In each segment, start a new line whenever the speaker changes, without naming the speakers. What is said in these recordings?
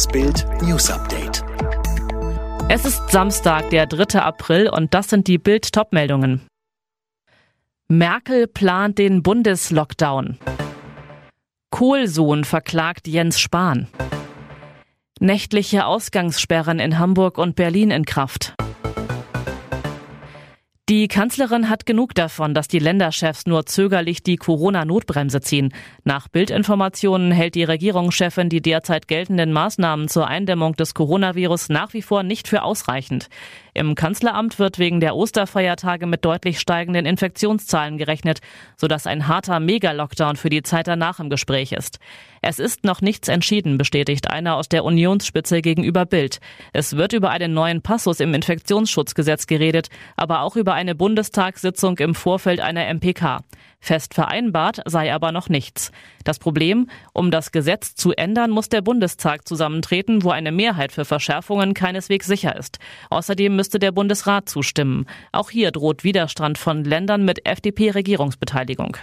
Das Bild News Update.
Es ist Samstag, der 3. April und das sind die Bild Topmeldungen. Merkel plant den Bundeslockdown. Kohlsohn verklagt Jens Spahn. Nächtliche Ausgangssperren in Hamburg und Berlin in Kraft. Die Kanzlerin hat genug davon, dass die Länderchefs nur zögerlich die Corona-Notbremse ziehen. Nach Bildinformationen hält die Regierungschefin die derzeit geltenden Maßnahmen zur Eindämmung des Coronavirus nach wie vor nicht für ausreichend. Im Kanzleramt wird wegen der Osterfeiertage mit deutlich steigenden Infektionszahlen gerechnet, sodass ein harter Mega-Lockdown für die Zeit danach im Gespräch ist. Es ist noch nichts entschieden, bestätigt einer aus der Unionsspitze gegenüber Bild. Es wird über einen neuen Passus im Infektionsschutzgesetz geredet, aber auch über eine Bundestagssitzung im Vorfeld einer MPK. Fest vereinbart sei aber noch nichts. Das Problem, um das Gesetz zu ändern, muss der Bundestag zusammentreten, wo eine Mehrheit für Verschärfungen keineswegs sicher ist. Außerdem müsste der Bundesrat zustimmen. Auch hier droht Widerstand von Ländern mit FDP-Regierungsbeteiligung.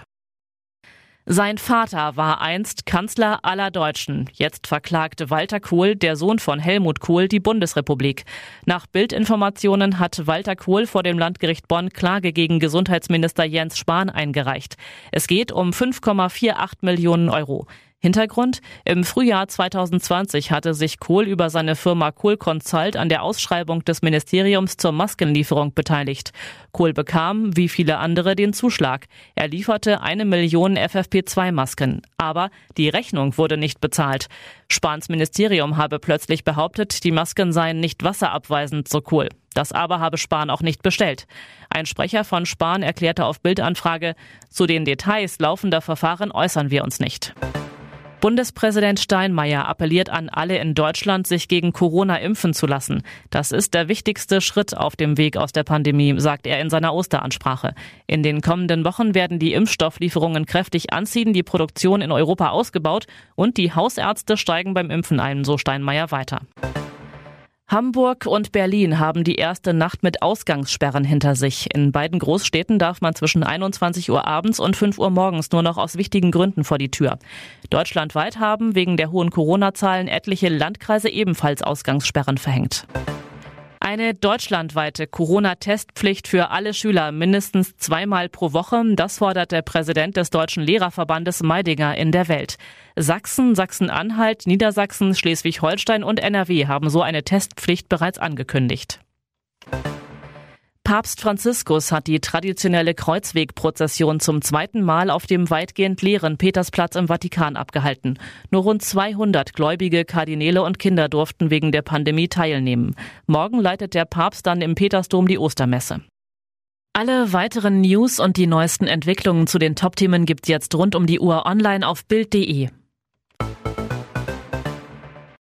Sein Vater war einst Kanzler aller Deutschen. Jetzt verklagte Walter Kohl, der Sohn von Helmut Kohl, die Bundesrepublik. Nach Bildinformationen hat Walter Kohl vor dem Landgericht Bonn Klage gegen Gesundheitsminister Jens Spahn eingereicht. Es geht um 5,48 Millionen Euro. Hintergrund? Im Frühjahr 2020 hatte sich Kohl über seine Firma Kohl Consult an der Ausschreibung des Ministeriums zur Maskenlieferung beteiligt. Kohl bekam, wie viele andere, den Zuschlag. Er lieferte eine Million FFP2-Masken. Aber die Rechnung wurde nicht bezahlt. Spahns Ministerium habe plötzlich behauptet, die Masken seien nicht wasserabweisend, so Kohl. Das aber habe Spahn auch nicht bestellt. Ein Sprecher von Spahn erklärte auf Bildanfrage, zu den Details laufender Verfahren äußern wir uns nicht. Bundespräsident Steinmeier appelliert an alle in Deutschland, sich gegen Corona impfen zu lassen. Das ist der wichtigste Schritt auf dem Weg aus der Pandemie, sagt er in seiner Osteransprache. In den kommenden Wochen werden die Impfstofflieferungen kräftig anziehen, die Produktion in Europa ausgebaut und die Hausärzte steigen beim Impfen ein, so Steinmeier weiter. Hamburg und Berlin haben die erste Nacht mit Ausgangssperren hinter sich. In beiden Großstädten darf man zwischen 21 Uhr abends und 5 Uhr morgens nur noch aus wichtigen Gründen vor die Tür. Deutschlandweit haben wegen der hohen Corona-Zahlen etliche Landkreise ebenfalls Ausgangssperren verhängt. Eine deutschlandweite Corona-Testpflicht für alle Schüler mindestens zweimal pro Woche, das fordert der Präsident des Deutschen Lehrerverbandes Meidinger in der Welt. Sachsen, Sachsen-Anhalt, Niedersachsen, Schleswig-Holstein und NRW haben so eine Testpflicht bereits angekündigt. Papst Franziskus hat die traditionelle Kreuzwegprozession zum zweiten Mal auf dem weitgehend leeren Petersplatz im Vatikan abgehalten. Nur rund 200 Gläubige, Kardinäle und Kinder durften wegen der Pandemie teilnehmen. Morgen leitet der Papst dann im Petersdom die Ostermesse. Alle weiteren News und die neuesten Entwicklungen zu den Top-Themen gibt's jetzt rund um die Uhr online auf Bild.de.